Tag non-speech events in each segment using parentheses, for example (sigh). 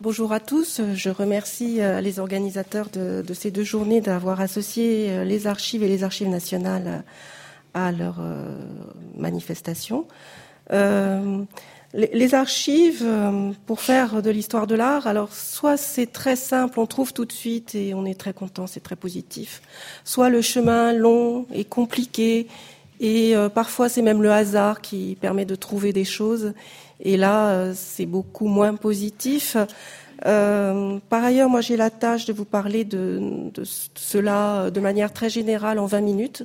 bonjour à tous. Je remercie euh, les organisateurs de, ces deux journées d'avoir associé euh, les archives et les archives nationales à leur manifestation. les, archives, pour faire de l'histoire de l'art, alors soit c'est très simple, on trouve tout de suite et on est très content, c'est très positif. Soit le chemin long et compliqué et parfois c'est même le hasard qui permet de trouver des choses. Et là, euh, c'est beaucoup moins positif. Euh, par ailleurs, moi, j'ai la tâche de vous parler de, cela de manière très générale en 20 minutes.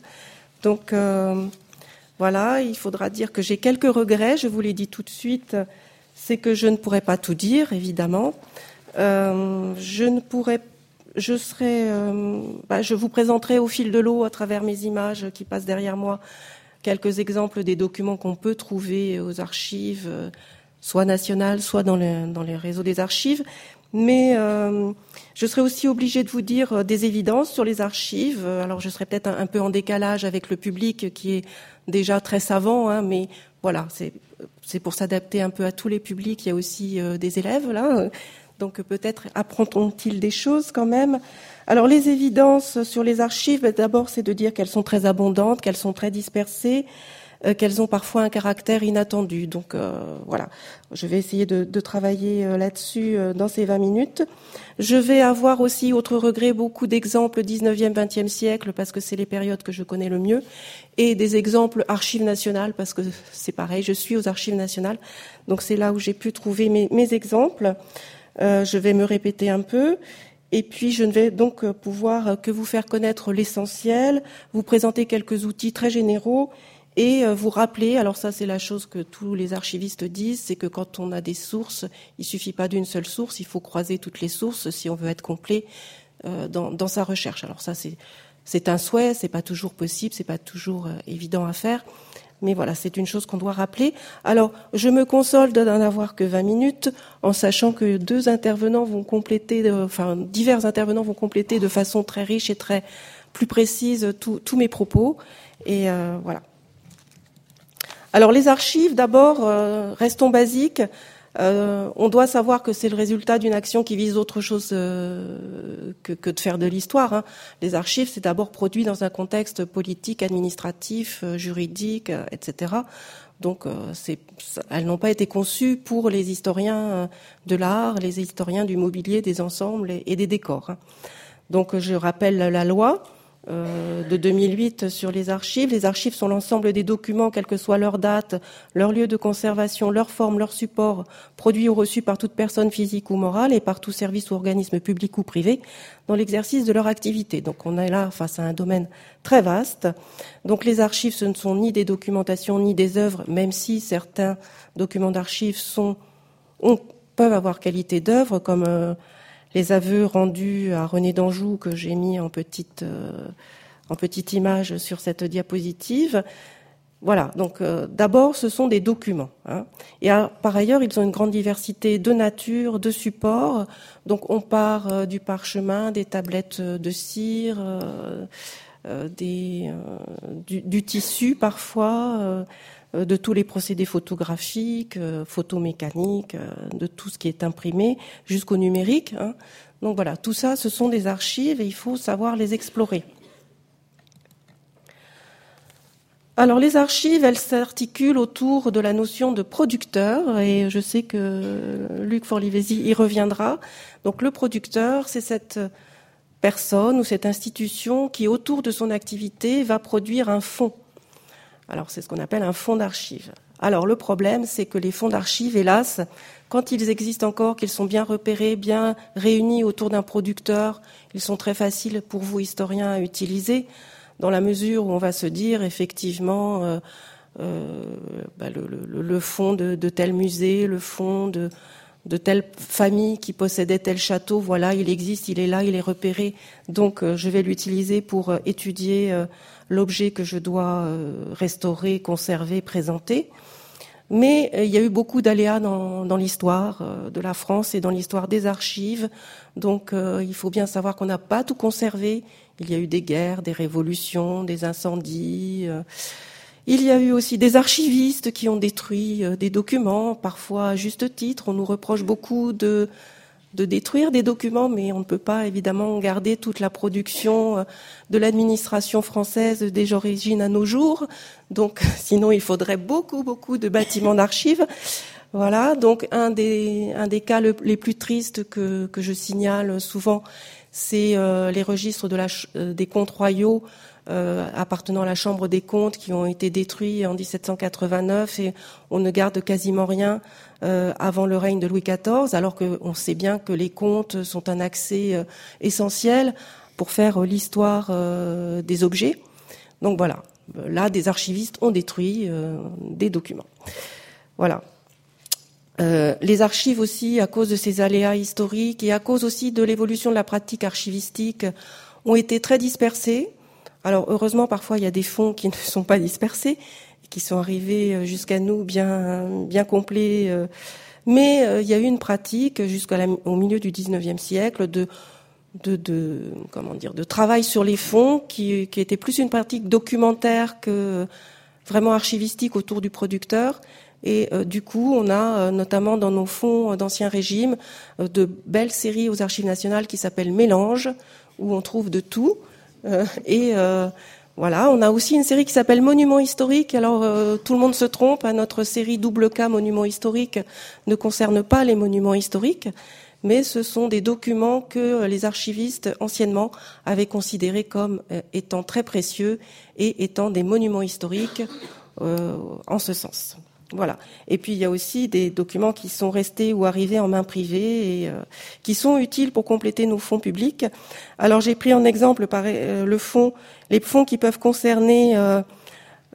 Donc, euh, voilà, il faudra dire que j'ai quelques regrets. Je vous l'ai dit tout de suite. C'est que je ne pourrais pas tout dire, évidemment. je ne pourrais je serai, bah, je vous présenterai au fil de l'eau à travers mes images qui passent derrière moi quelques exemples des documents qu'on peut trouver aux archives, euh, soit nationales, soit dans, les réseaux des archives. Mais euh, je serai aussi obligée de vous dire euh, des évidences sur les archives. Alors je serai peut-être un, peu en décalage avec le public qui est déjà très savant, hein, mais voilà, c'est pour s'adapter un peu à tous les publics. Il y a aussi des élèves là, donc peut-être apprendront-ils des choses quand même? Alors les évidences sur les archives, ben, d'abord c'est de dire qu'elles sont très abondantes, qu'elles sont très dispersées, euh, qu'elles ont parfois un caractère inattendu. Donc euh, voilà, je vais essayer de, travailler euh, là-dessus dans ces 20 minutes. Je vais avoir aussi, autre regret, beaucoup d'exemples 19e, 20e siècle, parce que c'est les périodes que je connais le mieux, et des exemples archives nationales, parce que c'est pareil, je suis aux archives nationales, donc c'est là où j'ai pu trouver mes, mes exemples. Je vais me répéter un peu. Et puis, je ne vais donc euh, pouvoir euh, que vous faire connaître l'essentiel, vous présenter quelques outils très généraux et euh, vous rappeler, alors ça c'est la chose que tous les archivistes disent, c'est que quand on a des sources, il suffit pas d'une seule source, il faut croiser toutes les sources si on veut être complet dans, dans sa recherche. Alors ça c'est c'est un souhait, c'est pas toujours possible, c'est pas toujours évident à faire, mais voilà, c'est une chose qu'on doit rappeler. Alors, je me console de n'en avoir que 20 minutes, en sachant que deux intervenants vont compléter, enfin, divers intervenants vont compléter de façon très riche et très plus précise tous mes propos. Et euh, voilà. Alors, les archives, d'abord, euh, restons basiques. Euh, on doit savoir que c'est le résultat d'une action qui vise autre chose euh, que, de faire de l'histoire. Hein. Les archives, c'est d'abord produit dans un contexte politique, administratif, euh, juridique, etc. Donc, elles n'ont pas été conçues pour les historiens de l'art, les historiens du mobilier, des ensembles et, des décors. Hein. Donc, je rappelle la loi. Euh, de 2008 sur les archives. Les archives sont l'ensemble des documents, quelle que soit leur date, leur lieu de conservation, leur forme, leur support, produits ou reçus par toute personne physique ou morale et par tout service ou organisme public ou privé dans l'exercice de leur activité. Donc on est là face à un domaine très vaste. Donc les archives, ce ne sont ni des documentations ni des œuvres, même si certains documents d'archives sont, peuvent avoir qualité d'œuvre, comme euh, les aveux rendus à René d'Anjou que j'ai mis en petite, euh, en petite image sur cette diapositive. Voilà, donc euh, d'abord ce sont des documents. Hein. Et par ailleurs, ils ont une grande diversité de nature, de supports. Donc on part euh, du parchemin, des tablettes de cire, du, tissu parfois, de tous les procédés photographiques, euh, photomécaniques, euh, de tout ce qui est imprimé jusqu'au numérique. Hein. Donc voilà, tout ça, ce sont des archives et il faut savoir les explorer. Alors les archives, elles s'articulent autour de la notion de producteur et je sais que Luc Forlivesi y reviendra. Donc le producteur, c'est cette personne ou cette institution qui, autour de son activité, va produire un fonds alors c'est ce qu'on appelle un fonds d'archives. Alors le problème, c'est que les fonds d'archives, hélas, quand ils existent encore, qu'ils sont bien repérés, bien réunis autour d'un producteur, ils sont très faciles pour vous, historiens, à utiliser, dans la mesure où on va se dire, effectivement, euh, euh, bah, le, fonds de, tel musée, le fonds de, telle famille qui possédait tel château, voilà, il existe, il est là, il est repéré, donc euh, je vais l'utiliser pour étudier l'objet que je dois euh, restaurer, conserver, présenter. Mais euh, il y a eu beaucoup d'aléas dans, l'histoire euh, de la France et dans l'histoire des archives. Donc il faut bien savoir qu'on n'a pas tout conservé. Il y a eu des guerres, des révolutions, des incendies. Il y a eu aussi des archivistes qui ont détruit des documents, parfois à juste titre. On nous reproche beaucoup de de détruire des documents, mais on ne peut pas évidemment garder toute la production euh, de l'administration française des origines à nos jours. Donc, (laughs) sinon, il faudrait beaucoup, beaucoup de bâtiments d'archives. Voilà. Donc, un des, un des cas les plus tristes que, que je signale souvent, c'est euh, les registres euh, des comptes royaux appartenant à la Chambre des comptes qui ont été détruits en 1789 et on ne garde quasiment rien euh, avant le règne de Louis XIV, alors qu'on sait bien que les contes sont un accès euh, essentiel pour faire euh, l'histoire des objets. Donc voilà, là, des archivistes ont détruit des documents. Voilà. les archives aussi, à cause de ces aléas historiques et à cause aussi de l'évolution de la pratique archivistique, ont été très dispersées. Alors heureusement, parfois, il y a des fonds qui ne (laughs) sont pas dispersés, qui sont arrivés euh, jusqu'à nous bien bien complets. Euh. Mais euh, il y a eu une pratique jusqu'au milieu du 19e siècle de de, de, comment dire de travail sur les fonds qui, qui était plus une pratique documentaire que vraiment archivistique autour du producteur et du coup on a notamment dans nos fonds d'ancien régime de belles séries aux archives nationales qui s'appellent Mélange où on trouve de tout et voilà, on a aussi une série qui s'appelle Monuments historiques. Alors euh, tout le monde se trompe, hein, notre série double K Monuments historiques ne concerne pas les monuments historiques, mais ce sont des documents que euh, les archivistes anciennement avaient considérés comme euh, étant très précieux et étant des monuments historiques en ce sens. Voilà. Et puis il y a aussi des documents qui sont restés ou arrivés en main privée et qui sont utiles pour compléter nos fonds publics. Alors j'ai pris en exemple par, le fonds les fonds qui peuvent concerner euh,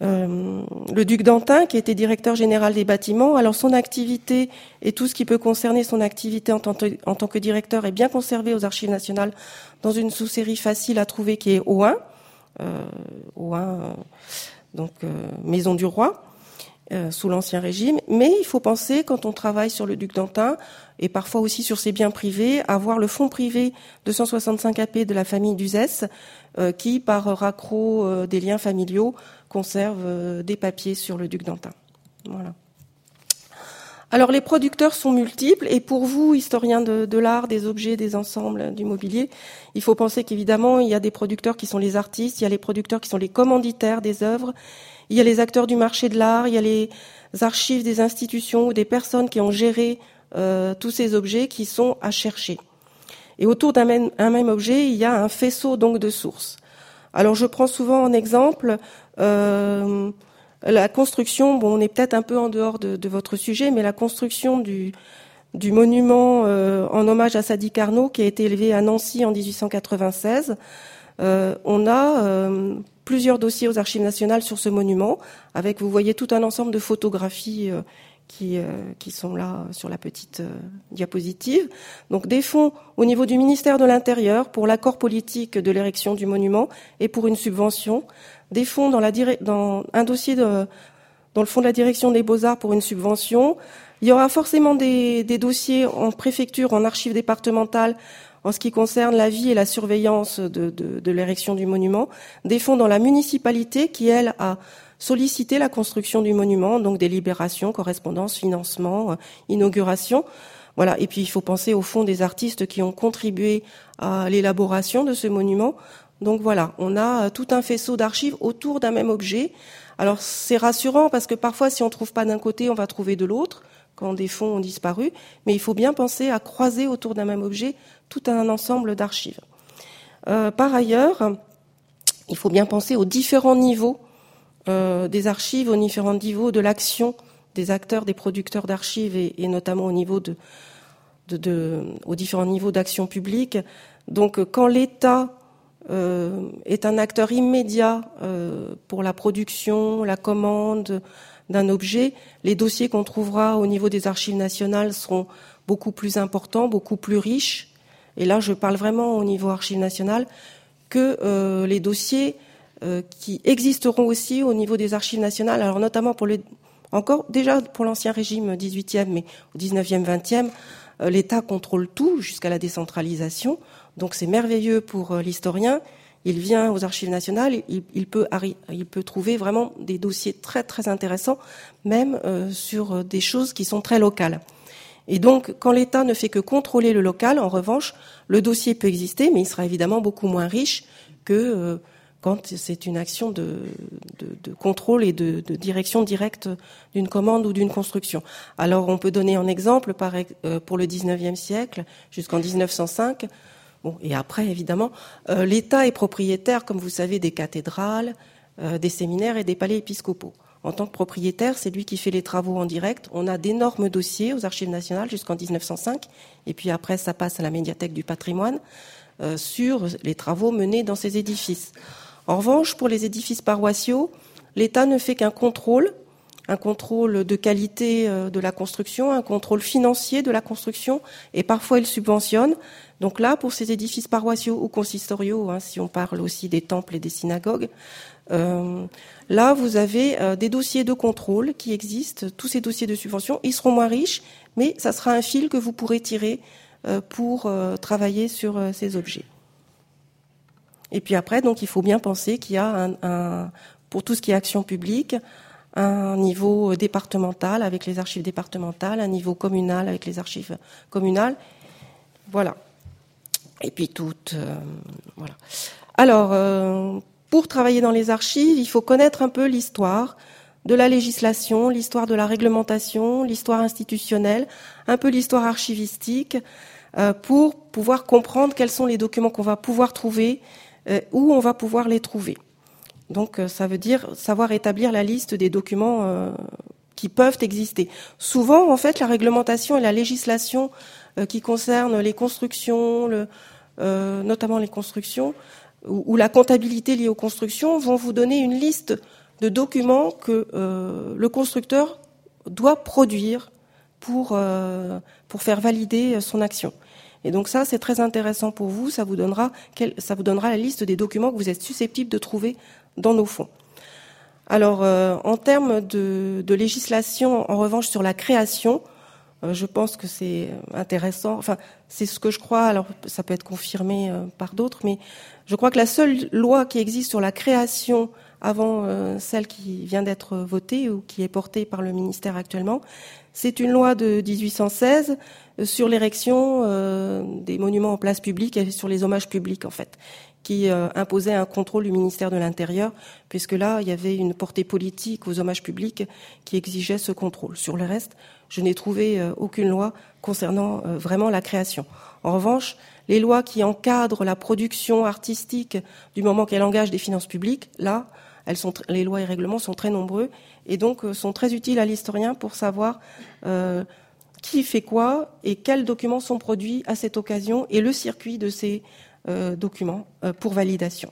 euh, le duc d'Antin, qui était directeur général des bâtiments. Alors son activité et tout ce qui peut concerner son activité en tant, que directeur est bien conservé aux archives nationales dans une sous-série facile à trouver qui est O1, euh, O1 donc Maison du Roi. Sous l'Ancien Régime. Mais il faut penser, quand on travaille sur le duc d'Antin, et parfois aussi sur ses biens privés, avoir le fonds privé 265 AP de la famille d'Uzès, euh, qui, par raccro euh, des liens familiaux, conserve euh, des papiers sur le duc d'Antin. Voilà. Alors les producteurs sont multiples et pour vous, historiens de, l'art, des objets, des ensembles, du mobilier, il faut penser qu'évidemment, il y a des producteurs qui sont les artistes, il y a les producteurs qui sont les commanditaires des œuvres, il y a les acteurs du marché de l'art, il y a les archives des institutions ou des personnes qui ont géré tous ces objets qui sont à chercher. Et autour d'un même, objet, il y a un faisceau donc de sources. Alors je prends souvent en exemple euh, la construction. Bon, on est peut-être un peu en dehors de, votre sujet, mais la construction du, du monument euh, en hommage à Sadi Carnot qui a été élevé à Nancy en 1896. Euh, on a euh, plusieurs dossiers aux archives nationales sur ce monument, avec, vous voyez, tout un ensemble de photographies euh, qui, euh, qui sont là sur la petite euh, diapositive. Donc des fonds au niveau du ministère de l'Intérieur pour l'accord politique de l'érection du monument et pour une subvention. Des fonds dans, la dans un dossier de, dans le fonds de la direction des beaux-arts pour une subvention. Il y aura forcément des, des dossiers en préfecture, en archives départementales en ce qui concerne la vie et la surveillance de, l'érection du monument. Des fonds dans la municipalité qui, elle, a solliciter la construction du monument, donc délibération, correspondance, financement, euh, inauguration. Voilà. Et puis il faut penser au fond des artistes qui ont contribué à l'élaboration de ce monument. Donc voilà, on a euh, tout un faisceau d'archives autour d'un même objet. Alors c'est rassurant parce que parfois si on trouve pas d'un côté, on va trouver de l'autre quand des fonds ont disparu. Mais il faut bien penser à croiser autour d'un même objet tout un ensemble d'archives. Euh, par ailleurs, il faut bien penser aux différents niveaux euh, des archives aux différents niveaux de l'action des acteurs, des producteurs d'archives et, notamment au niveau de, de, aux différents niveaux d'action publique. Donc, quand l'État euh, est un acteur immédiat euh, pour la production, la commande d'un objet, les dossiers qu'on trouvera au niveau des archives nationales seront beaucoup plus importants, beaucoup plus riches. Et là, je parle vraiment au niveau archives nationales que les dossiers euh, qui existeront aussi au niveau des archives nationales, alors notamment pour encore déjà pour l'ancien régime 18e, mais au 19e, 20e, euh, l'État contrôle tout jusqu'à la décentralisation. Donc c'est merveilleux pour euh, l'historien. Il vient aux archives nationales, il, il, peut, il peut trouver vraiment des dossiers très très intéressants, même sur des choses qui sont très locales. Et donc, quand l'État ne fait que contrôler le local, en revanche, le dossier peut exister, mais il sera évidemment beaucoup moins riche que euh, quand c'est une action de, contrôle et de, direction directe d'une commande ou d'une construction. Alors, on peut donner un exemple euh, pour le 19e siècle jusqu'en 1905. Bon, et après, évidemment, euh, l'État est propriétaire, comme vous savez, des cathédrales, des séminaires et des palais épiscopaux. En tant que propriétaire, c'est lui qui fait les travaux en direct. On a d'énormes dossiers aux archives nationales jusqu'en 1905, et puis après, ça passe à la médiathèque du patrimoine euh, sur les travaux menés dans ces édifices. En revanche, pour les édifices paroissiaux, l'État ne fait qu'un contrôle, un contrôle de qualité euh, de la construction, un contrôle financier de la construction, et parfois il subventionne. Donc là, pour ces édifices paroissiaux ou consistoriaux, hein, si on parle aussi des temples et des synagogues, euh, là, vous avez euh, des dossiers de contrôle qui existent, tous ces dossiers de subvention. Ils seront moins riches, mais ça sera un fil que vous pourrez tirer euh, pour travailler sur ces objets. Et puis après, donc, il faut bien penser qu'il y a un, pour tout ce qui est action publique, un niveau départemental avec les archives départementales, un niveau communal avec les archives communales. Voilà. Et puis toutes. voilà. Alors, pour travailler dans les archives, il faut connaître un peu l'histoire de la législation, l'histoire de la réglementation, l'histoire institutionnelle, un peu l'histoire archivistique, euh, pour pouvoir comprendre quels sont les documents qu'on va pouvoir trouver, euh, où on va pouvoir les trouver. Donc euh, ça veut dire savoir établir la liste des documents qui peuvent exister. Souvent, en fait, la réglementation et la législation qui concernent les constructions, le, notamment les constructions, ou, la comptabilité liée aux constructions vont vous donner une liste de documents que euh, le constructeur doit produire pour, euh, pour faire valider son action. Et donc ça, c'est très intéressant pour vous. Ça vous donnera, ça vous donnera la liste des documents que vous êtes susceptibles de trouver dans nos fonds. Alors, euh, en termes de, de, législation, en revanche, sur la création, je pense que c'est intéressant. Enfin, c'est ce que je crois. Alors, ça peut être confirmé par d'autres, mais je crois que la seule loi qui existe sur la création avant euh, celle qui vient d'être votée ou qui est portée par le ministère actuellement, c'est une loi de 1816 euh, sur l'érection euh, des monuments en place publique et sur les hommages publics en fait, qui imposait un contrôle du ministère de l'Intérieur, puisque là il y avait une portée politique aux hommages publics qui exigeait ce contrôle. Sur le reste, je n'ai trouvé aucune loi concernant vraiment la création. En revanche, les lois qui encadrent la production artistique du moment qu'elle engage des finances publiques, là, les lois et règlements sont très nombreux et donc euh, sont très utiles à l'historien pour savoir euh, qui fait quoi et quels documents sont produits à cette occasion et le circuit de ces euh, documents pour validation.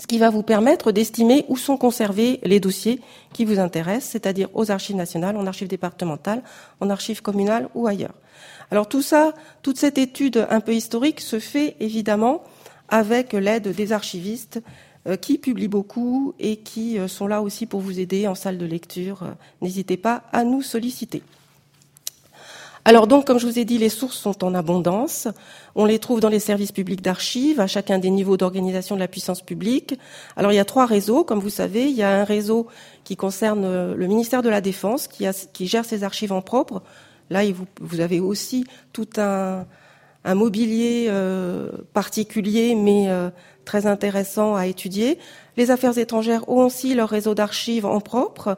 Ce qui va vous permettre d'estimer où sont conservés les dossiers qui vous intéressent, c'est-à-dire aux archives nationales, en archives départementales, en archives communales ou ailleurs. Alors tout ça, toute cette étude un peu historique se fait évidemment avec l'aide des archivistes euh, qui publient beaucoup et qui euh, sont là aussi pour vous aider en salle de lecture. Euh, n'hésitez pas à nous solliciter. Alors donc, comme je vous ai dit, les sources sont en abondance. On les trouve dans les services publics d'archives, à chacun des niveaux d'organisation de la puissance publique. Alors il y a trois réseaux, comme vous savez. Il y a un réseau qui concerne le ministère de la Défense, qui, gère ses archives en propre, Là, vous, avez aussi tout un, mobilier euh, particulier, mais euh, très intéressant à étudier. Les affaires étrangères ont aussi leur réseau d'archives en propre, euh,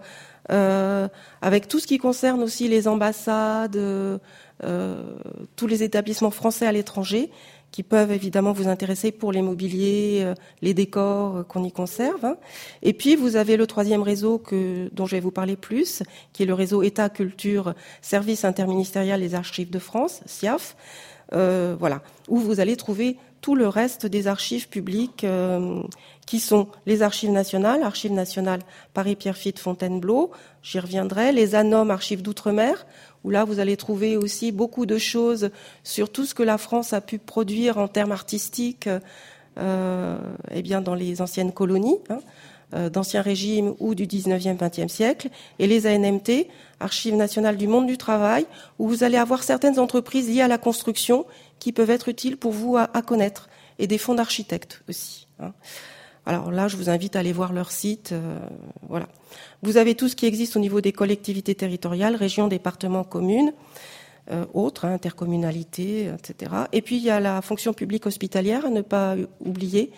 avec tout ce qui concerne aussi les ambassades, tous les établissements français à l'étranger qui peuvent évidemment vous intéresser pour les mobiliers, euh, les décors euh, qu'on y conserve. Et puis vous avez le troisième réseau que, dont je vais vous parler plus, qui est le réseau État, Culture, Service interministériel des Archives de France, SIAF, euh, voilà, où vous allez trouver tout le reste des archives publiques euh, qui sont les archives nationales, archives nationales Paris-Pierrefitte Fontainebleau, j'y reviendrai, les ANOM archives d'outre-mer, où là vous allez trouver aussi beaucoup de choses sur tout ce que la France a pu produire en termes artistiques euh, eh bien dans les anciennes colonies, hein, euh, d'anciens régimes ou du 19e, 20e siècle, et les ANMT, Archives nationales du monde du travail, où vous allez avoir certaines entreprises liées à la construction qui peuvent être utiles pour vous à, connaître, et des fonds d'architectes aussi. Hein. Alors là, je vous invite à aller voir leur site. voilà. Vous avez tout ce qui existe au niveau des collectivités territoriales, régions, départements, communes. autres, hein, intercommunalités, etc. Et puis il y a la fonction publique hospitalière à ne pas oublier,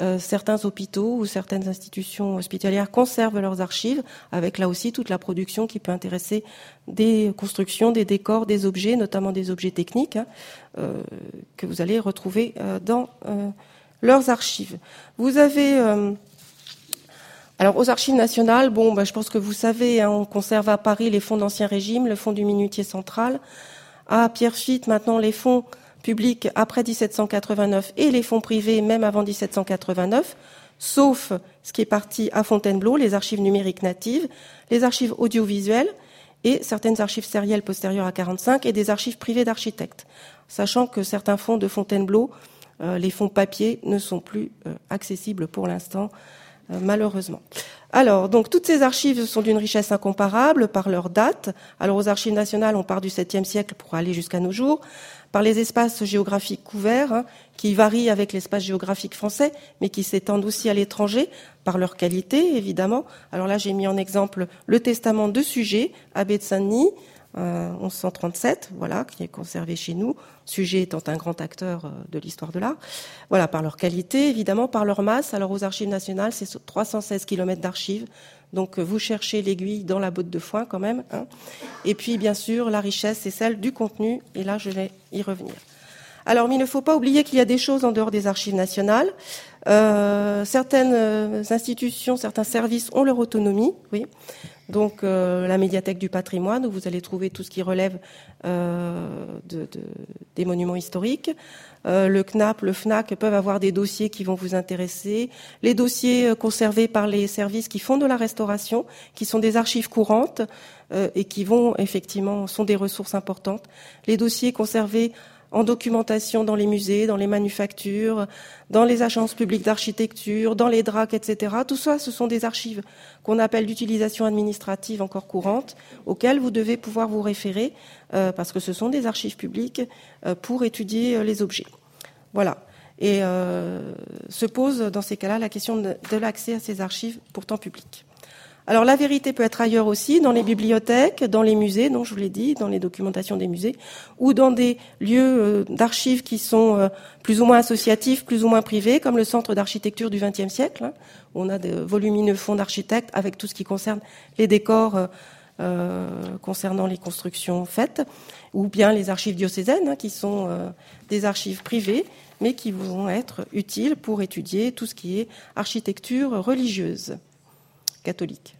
euh, certains hôpitaux ou certaines institutions hospitalières conservent leurs archives, avec là aussi toute la production qui peut intéresser des constructions, des décors, des objets, notamment des objets techniques, hein, euh, que vous allez retrouver euh, dans leurs archives. Vous avez alors aux archives nationales, bon, bah, je pense que vous savez, hein, on conserve à Paris les fonds d'Ancien Régime, le fonds du Minutier Central. À Pierrefitte, maintenant, les fonds publics après 1789 et les fonds privés même avant 1789, sauf ce qui est parti à Fontainebleau, les archives numériques natives, les archives audiovisuelles et certaines archives sérielles postérieures à 45 et des archives privées d'architectes, sachant que certains fonds de Fontainebleau, euh, les fonds papier, ne sont plus euh, accessibles pour l'instant, euh, malheureusement. Alors, donc toutes ces archives sont d'une richesse incomparable par leur date. Alors aux archives nationales, on part du 7e siècle pour aller jusqu'à nos jours par les espaces géographiques couverts, qui varient avec l'espace géographique français, mais qui s'étendent aussi à l'étranger, par leur qualité, évidemment. Alors là, j'ai mis en exemple le testament de Sujet, abbé de Saint-Denis, 1137, euh, voilà, qui est conservé chez nous, Sujet étant un grand acteur euh, de l'histoire de l'art. Voilà, par leur qualité, évidemment, par leur masse. Alors aux archives nationales, c'est 316 km d'archives, donc euh, vous cherchez l'aiguille dans la botte de foin quand même. Hein. Et puis bien sûr, la richesse, c'est celle du contenu. Et là, je vais y revenir. Alors, mais il ne faut pas oublier qu'il y a des choses en dehors des archives nationales. Certaines institutions, certains services ont leur autonomie, oui. Donc la médiathèque du patrimoine, où vous allez trouver tout ce qui relève de, des monuments historiques. Euh, le CNAP, le FNAC peuvent avoir des dossiers qui vont vous intéresser. Les dossiers euh, conservés par les services qui font de la restauration, qui sont des archives courantes euh, et qui vont effectivement sont des ressources importantes. Les dossiers conservés en documentation dans les musées, dans les manufactures, dans les agences publiques d'architecture, dans les DRAC, etc. Tout ça, ce sont des archives qu'on appelle d'utilisation administrative encore courante, auxquelles vous devez pouvoir vous référer, euh, parce que ce sont des archives publiques euh, pour étudier euh, les objets. Voilà. Et se pose dans ces cas-là la question de l'accès à ces archives pourtant publiques. Alors la vérité peut être ailleurs aussi, dans les bibliothèques, dans les musées, dont je vous l'ai dit, dans les documentations des musées, ou dans des lieux euh, d'archives qui sont euh, plus ou moins associatifs, plus ou moins privés, comme le Centre d'architecture du XXe siècle, hein, où on a de volumineux fonds d'architectes avec tout ce qui concerne les décors euh, concernant les constructions faites, ou bien les archives diocésaines, hein, qui sont des archives privées, mais qui vont être utiles pour étudier tout ce qui est architecture religieuse catholique.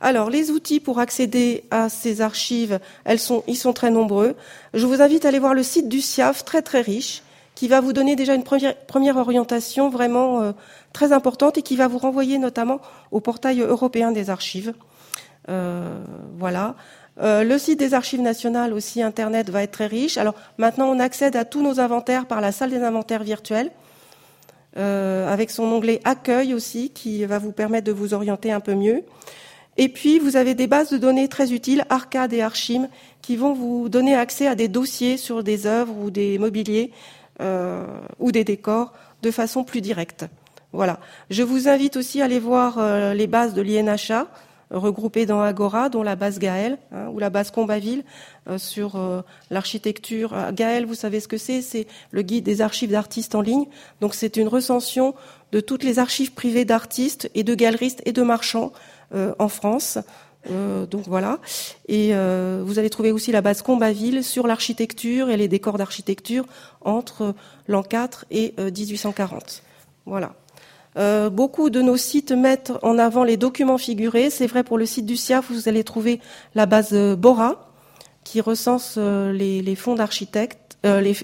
Alors, les outils pour accéder à ces archives, ils sont très nombreux. Je vous invite à aller voir le site du SIAF, très très riche, qui va vous donner déjà une première, première orientation vraiment euh, très importante et qui va vous renvoyer notamment au portail européen des archives. Euh, voilà. Euh, le site des archives nationales aussi, Internet, va être très riche. Alors maintenant, on accède à tous nos inventaires par la salle des inventaires virtuels. Euh, avec son onglet Accueil aussi, qui va vous permettre de vous orienter un peu mieux. Et puis, vous avez des bases de données très utiles, Arcade et Archim, qui vont vous donner accès à des dossiers sur des œuvres ou des mobiliers euh, ou des décors de façon plus directe. Voilà. Je vous invite aussi à aller voir euh, les bases de l'INHA, regroupées dans Agora, dont la base Gaël hein, ou la base Combaville euh, sur euh, l'architecture. Euh, Gaël, vous savez ce que c'est C'est le guide des archives d'artistes en ligne. Donc c'est une recension de toutes les archives privées d'artistes et de galeristes et de marchands en France. donc voilà. Et vous allez trouver aussi la base Combaville sur l'architecture et les décors d'architecture entre l'an 4 et 1840. Voilà. Euh, beaucoup de nos sites mettent en avant les documents figurés. C'est vrai pour le site du CIAF, vous allez trouver la base euh, Bora, qui recense euh, les, fonds d'architectes, les,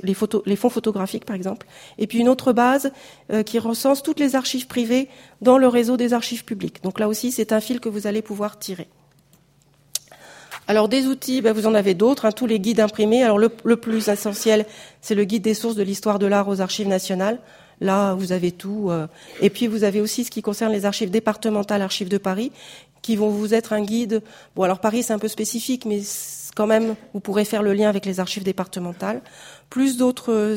fonds photographiques par exemple, et puis une autre base qui recense toutes les archives privées dans le réseau des archives publiques. Donc là aussi, c'est un fil que vous allez pouvoir tirer. Alors des outils, ben, vous en avez d'autres, hein, tous les guides imprimés. Alors le plus essentiel, c'est le guide des sources de l'histoire de l'art aux archives nationales. Là, vous avez tout. Euh, et puis, vous avez aussi ce qui concerne les archives départementales, archives de Paris, qui vont vous être un guide. Bon, alors Paris, c'est un peu spécifique, mais quand même, vous pourrez faire le lien avec les archives départementales. Plus d'autres.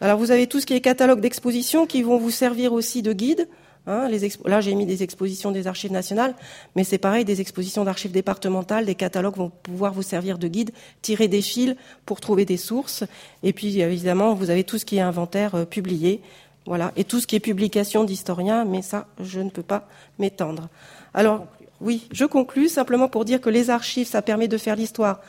Alors, vous avez tout ce qui est catalogue d'exposition qui vont vous servir aussi de guide. Hein, là, j'ai mis des expositions des archives nationales, mais c'est pareil, des expositions d'archives départementales, des catalogues vont pouvoir vous servir de guide, tirer des fils pour trouver des sources. Et puis, évidemment, vous avez tout ce qui est inventaire euh, publié, voilà, et tout ce qui est publication d'historiens, mais ça, je ne peux pas m'étendre. Alors, oui, je conclus simplement pour dire que les archives, ça permet de faire l'histoire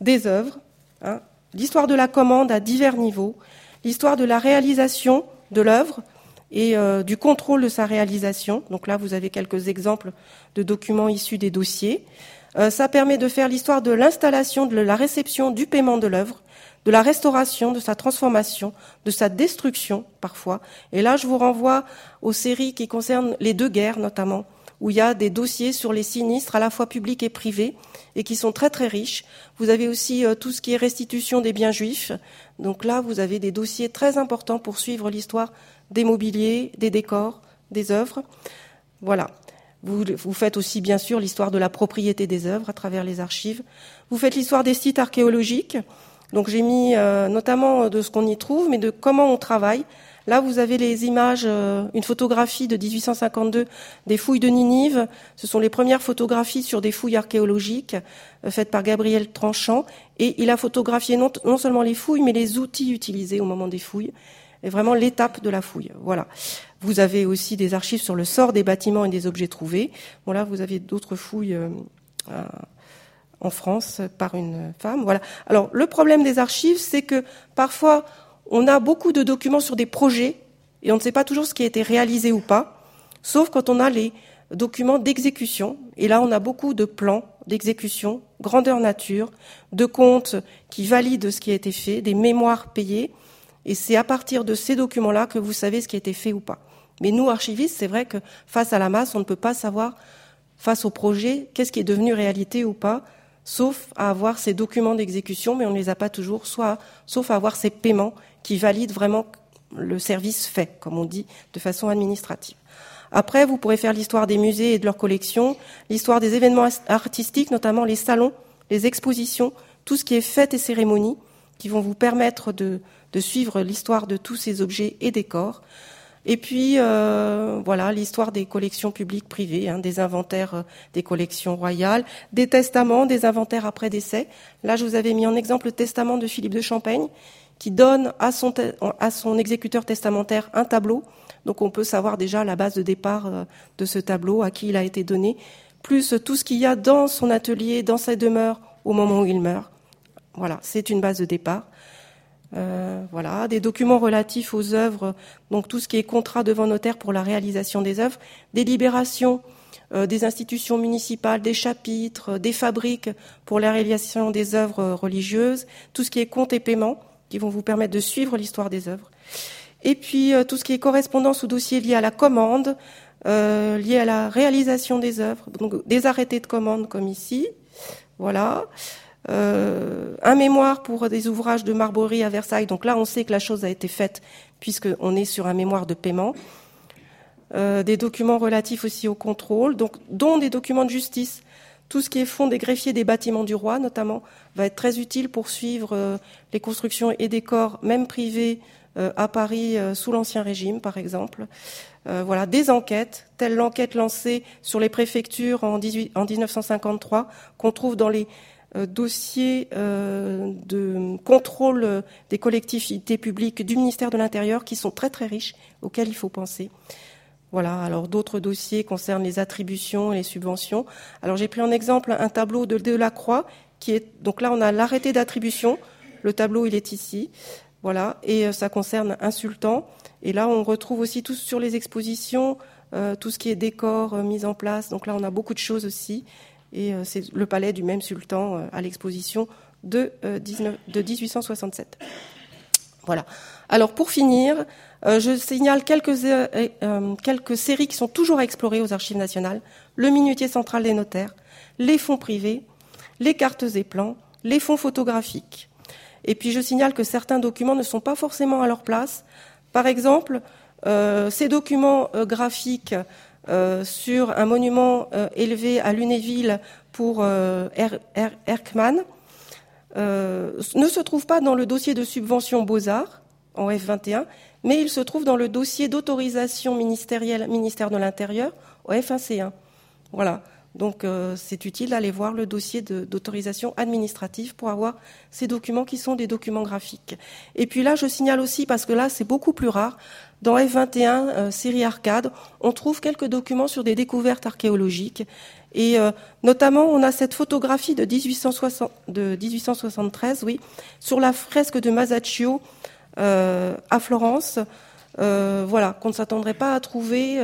des œuvres, hein, l'histoire de la commande à divers niveaux, l'histoire de la réalisation de l'œuvre, et euh, du contrôle de sa réalisation. Donc là, vous avez quelques exemples de documents issus des dossiers. Euh, ça permet de faire l'histoire de l'installation, de la réception, du paiement de l'œuvre, de la restauration, de sa transformation, de sa destruction parfois. Et là, je vous renvoie aux séries qui concernent les deux guerres notamment, où il y a des dossiers sur les sinistres à la fois publics et privés et qui sont très très riches. Vous avez aussi euh, tout ce qui est restitution des biens juifs. Donc là, vous avez des dossiers très importants pour suivre l'histoire des mobiliers, des décors, des œuvres. Voilà. Vous, vous faites aussi, bien sûr, l'histoire de la propriété des œuvres à travers les archives. Vous faites l'histoire des sites archéologiques. Donc j'ai mis euh, notamment de ce qu'on y trouve, mais de comment on travaille. Là, vous avez les images, euh, une photographie de 1852 des fouilles de Ninive. Ce sont les premières photographies sur des fouilles archéologiques euh, faites par Gabriel Tranchant. Et il a photographié non, non, seulement les fouilles, mais les outils utilisés au moment des fouilles et vraiment l'étape de la fouille. Voilà. Vous avez aussi des archives sur le sort des bâtiments et des objets trouvés. Voilà, vous avez d'autres fouilles euh, euh, en France par une femme. Voilà. Alors le problème des archives, c'est que parfois on a beaucoup de documents sur des projets et on ne sait pas toujours ce qui a été réalisé ou pas, sauf quand on a les documents d'exécution. Et là, on a beaucoup de plans d'exécution, grandeur nature, de comptes qui valident ce qui a été fait, des mémoires payées. Et c'est à partir de ces documents-là que vous savez ce qui a été fait ou pas. Mais nous, archivistes, c'est vrai que face à la masse, on ne peut pas savoir, face au projet, qu'est-ce qui est devenu réalité ou pas, sauf à avoir ces documents d'exécution, mais on ne les a pas toujours, soit, sauf à avoir ces paiements qui valident vraiment le service fait, comme on dit, de façon administrative. Après, vous pourrez faire l'histoire des musées et de leurs collections, l'histoire des événements artistiques, notamment les salons, les expositions, tout ce qui est fête et cérémonie, qui vont vous permettre de, de suivre l'histoire de tous ces objets et décors. Et puis, euh, voilà, l'histoire des collections publiques privées, hein, des inventaires euh, des collections royales, des testaments, des inventaires après décès. Là, je vous avais mis en exemple le testament de Philippe de Champagne, qui donne à son, à son exécuteur testamentaire un tableau. Donc, on peut savoir déjà la base de départ euh, de ce tableau, à qui il a été donné, plus tout ce qu'il y a dans son atelier, dans sa demeure, au moment où il meurt. Voilà, c'est une base de départ. Euh, voilà, des documents relatifs aux œuvres, donc tout ce qui est contrat devant notaire pour la réalisation des œuvres, des libérations euh, des institutions municipales, des chapitres, des fabriques pour la réalisation des œuvres religieuses, tout ce qui est compte et paiement qui vont vous permettre de suivre l'histoire des œuvres. Et puis euh, tout ce qui est correspondance ou dossier lié à la commande, lié à la réalisation des œuvres, donc des arrêtés de commande comme ici, voilà. Euh, un mémoire pour des ouvrages de Marbury à Versailles. Donc là, on sait que la chose a été faite puisqu'on est sur un mémoire de paiement. Euh, des documents relatifs aussi au contrôle, donc, dont des documents de justice. Tout ce qui est fonds des greffiers des bâtiments du roi, notamment, va être très utile pour suivre euh, les constructions et décors, même privés, à Paris sous l'Ancien Régime, par exemple. voilà, des enquêtes, telle l'enquête lancée sur les préfectures en, 18, en 1953, qu'on trouve dans les euh, dossiers euh, de contrôle des collectivités publiques du ministère de l'Intérieur qui sont très très riches, auxquels il faut penser. Voilà. Alors d'autres dossiers concernent les attributions et les subventions. Alors j'ai pris en exemple un tableau de Delacroix qui est donc là on a l'arrêté d'attribution. Le tableau il est ici. Voilà. Et euh, ça concerne un sultan. Et là on retrouve aussi tout sur les expositions, tout ce qui est décor mis en place. Donc là on a beaucoup de choses aussi et euh, c'est le palais du même sultan euh, à l'exposition de, 1867. Euh, voilà. Alors pour finir, je signale quelques, quelques séries qui sont toujours à explorer aux archives nationales. Le minutier central des notaires, les fonds privés, les cartes et plans, les fonds photographiques. Et puis je signale que certains documents ne sont pas forcément à leur place. Par exemple, ces documents graphiques euh, sur un monument euh, élevé à Lunéville pour euh, Erkman ne se trouve pas dans le dossier de subvention Beaux-Arts, en F21, mais il se trouve dans le dossier d'autorisation ministérielle ministère de l'Intérieur au F1C1. Voilà. Donc euh, c'est utile d'aller voir le dossier d'autorisation administrative pour avoir ces documents qui sont des documents graphiques. Et puis là, je signale aussi, parce que là c'est beaucoup plus rare, dans F21, euh, série arcade, on trouve quelques documents sur des découvertes archéologiques. Et euh, notamment, on a cette photographie de, 1860, de 1873, oui, sur la fresque de Masaccio à Florence. voilà, qu'on ne s'attendrait pas à trouver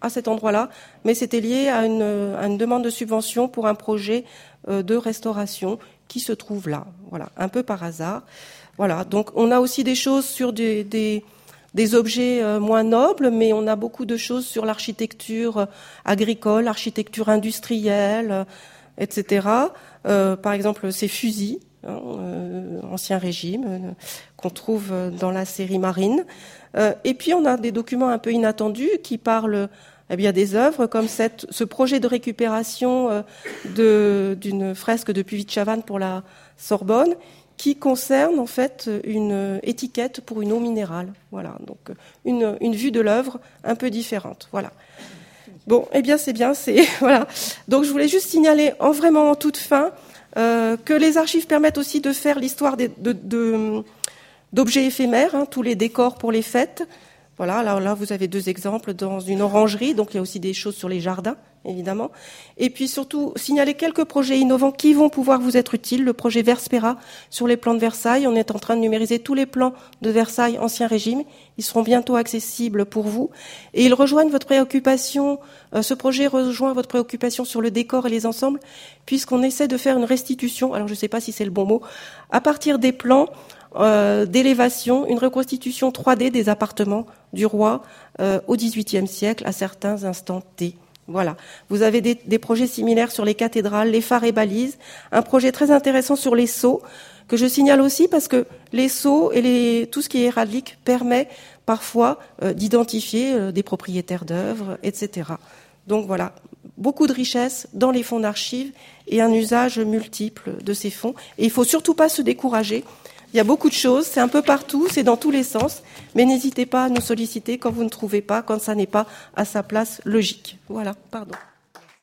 à cet endroit-là, mais c'était lié à une, demande de subvention pour un projet euh, de restauration qui se trouve là, voilà, un peu par hasard. Voilà, donc on a aussi des choses sur des, des, objets euh, moins nobles, mais on a beaucoup de choses sur l'architecture euh, agricole, l'architecture industrielle, etc. par exemple, ces fusils, hein, ancien régime, qu'on trouve dans la série marine. et puis on a des documents un peu inattendus qui parlent eh bien, des œuvres comme cette, ce projet de récupération euh, d'une fresque de Puvis-Chavannes pour la Sorbonne, qui concerne en fait une étiquette pour une eau minérale. Voilà, donc une, vue de l'œuvre un peu différente. Voilà. Bon, eh bien c'est bien, c'est (laughs) voilà. Donc je voulais juste signaler en vraiment en toute fin euh, que les archives permettent aussi de faire l'histoire d'objets éphémères, hein, tous les décors pour les fêtes, voilà, alors là, vous avez deux exemples dans une orangerie, donc il y a aussi des choses sur les jardins, évidemment. Et puis surtout, signaler quelques projets innovants qui vont pouvoir vous être utiles. Le projet Verspera sur les plans de Versailles. On est en train de numériser tous les plans de Versailles Ancien Régime. Ils seront bientôt accessibles pour vous. Et ils rejoignent votre préoccupation, euh, ce projet rejoint votre préoccupation sur le décor et les ensembles, puisqu'on essaie de faire une restitution, alors je ne sais pas si c'est le bon mot, à partir des plans euh, d'élévation, une reconstitution 3D des appartements du roi euh, au XVIIIe siècle à certains instants T. Voilà. Vous avez des, projets similaires sur les cathédrales, les phares et balises, un projet très intéressant sur les sceaux que je signale aussi parce que les sceaux et tout ce qui est héraldique permet parfois euh, d'identifier des propriétaires d'œuvres, etc. Donc voilà, beaucoup de richesses dans les fonds d'archives et un usage multiple de ces fonds. Et il faut surtout pas se décourager. Il y a beaucoup de choses, c'est un peu partout, c'est dans tous les sens, mais n'hésitez pas à nous solliciter quand vous ne trouvez pas, quand ça n'est pas à sa place logique. Voilà, pardon.